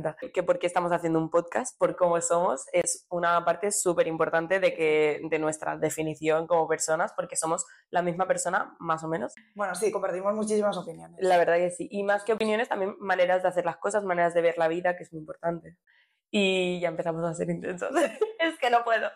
encanta. Que porque estamos haciendo un podcast, por cómo somos, es una parte súper importante de, que, de nuestra definición como personas, porque somos la misma persona, más o menos. Bueno, sí, compartimos muchísimas opiniones. La verdad que sí. Y más que opiniones, también maneras de hacer las cosas, maneras de ver la vida, que es muy importante. Y ya empezamos a ser intensos. es que no puedo.